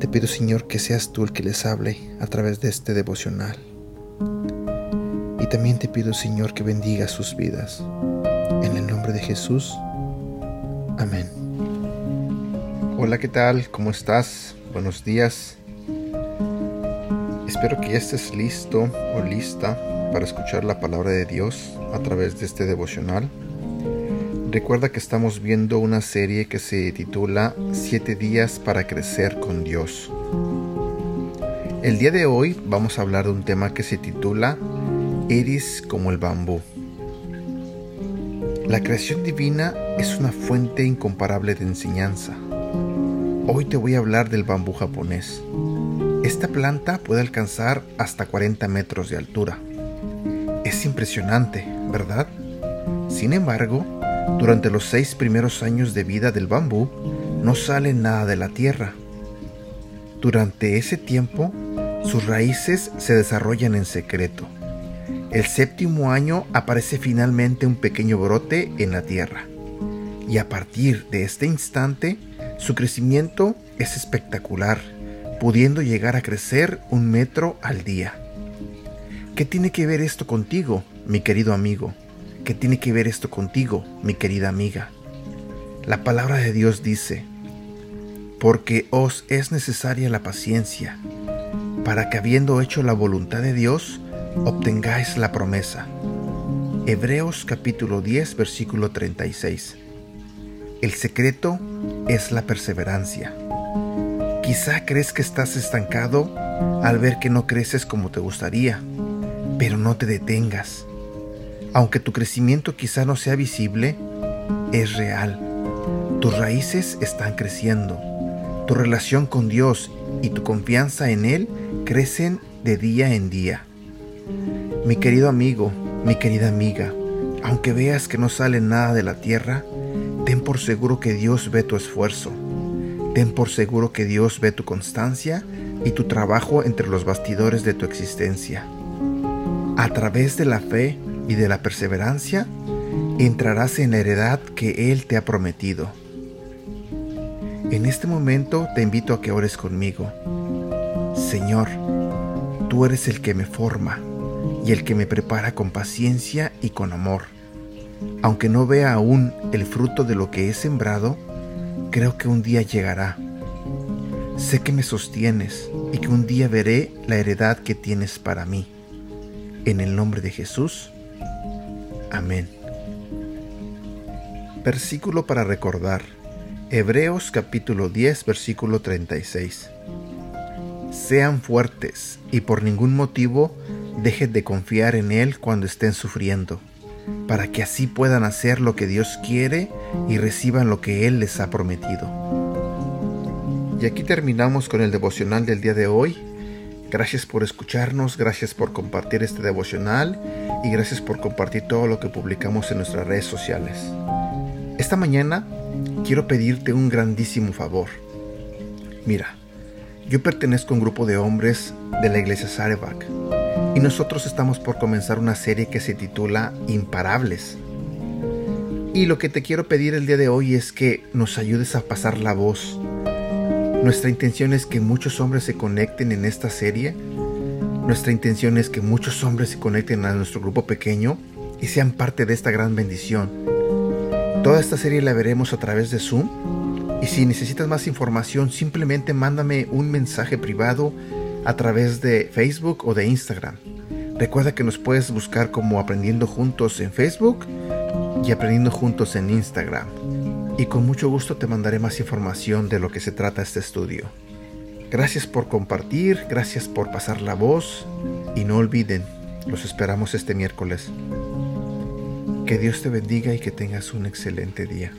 Te pido, Señor, que seas tú el que les hable a través de este devocional. Y también te pido, Señor, que bendiga sus vidas. En el nombre de Jesús. Amén. Hola, ¿qué tal? ¿Cómo estás? Buenos días. Espero que ya estés listo o lista para escuchar la palabra de Dios a través de este devocional. Recuerda que estamos viendo una serie que se titula Siete días para crecer con Dios. El día de hoy vamos a hablar de un tema que se titula Eres como el bambú. La creación divina es una fuente incomparable de enseñanza Hoy te voy a hablar del bambú japonés. Esta planta puede alcanzar hasta 40 metros de altura. Es impresionante, ¿verdad? Sin embargo, durante los seis primeros años de vida del bambú, no sale nada de la tierra. Durante ese tiempo, sus raíces se desarrollan en secreto. El séptimo año aparece finalmente un pequeño brote en la tierra. Y a partir de este instante, su crecimiento es espectacular, pudiendo llegar a crecer un metro al día. ¿Qué tiene que ver esto contigo, mi querido amigo? ¿Qué tiene que ver esto contigo, mi querida amiga? La palabra de Dios dice, porque os es necesaria la paciencia, para que habiendo hecho la voluntad de Dios, obtengáis la promesa. Hebreos capítulo 10 versículo 36. El secreto es la perseverancia. Quizá crees que estás estancado al ver que no creces como te gustaría, pero no te detengas. Aunque tu crecimiento quizá no sea visible, es real. Tus raíces están creciendo. Tu relación con Dios y tu confianza en Él crecen de día en día. Mi querido amigo, mi querida amiga, aunque veas que no sale nada de la tierra, Ten por seguro que Dios ve tu esfuerzo. Ten por seguro que Dios ve tu constancia y tu trabajo entre los bastidores de tu existencia. A través de la fe y de la perseverancia, entrarás en la heredad que Él te ha prometido. En este momento te invito a que ores conmigo. Señor, tú eres el que me forma y el que me prepara con paciencia y con amor aunque no vea aún el fruto de lo que he sembrado, creo que un día llegará. Sé que me sostienes y que un día veré la heredad que tienes para mí. En el nombre de Jesús. Amén. Versículo para recordar. Hebreos capítulo 10 versículo 36. Sean fuertes y por ningún motivo dejen de confiar en Él cuando estén sufriendo para que así puedan hacer lo que Dios quiere y reciban lo que Él les ha prometido. Y aquí terminamos con el devocional del día de hoy. Gracias por escucharnos, gracias por compartir este devocional y gracias por compartir todo lo que publicamos en nuestras redes sociales. Esta mañana quiero pedirte un grandísimo favor. Mira, yo pertenezco a un grupo de hombres de la iglesia Sarebak y nosotros estamos por comenzar una serie que se titula Imparables. Y lo que te quiero pedir el día de hoy es que nos ayudes a pasar la voz. Nuestra intención es que muchos hombres se conecten en esta serie. Nuestra intención es que muchos hombres se conecten a nuestro grupo pequeño y sean parte de esta gran bendición. Toda esta serie la veremos a través de Zoom. Y si necesitas más información, simplemente mándame un mensaje privado a través de Facebook o de Instagram. Recuerda que nos puedes buscar como Aprendiendo Juntos en Facebook y Aprendiendo Juntos en Instagram. Y con mucho gusto te mandaré más información de lo que se trata este estudio. Gracias por compartir, gracias por pasar la voz y no olviden, los esperamos este miércoles. Que Dios te bendiga y que tengas un excelente día.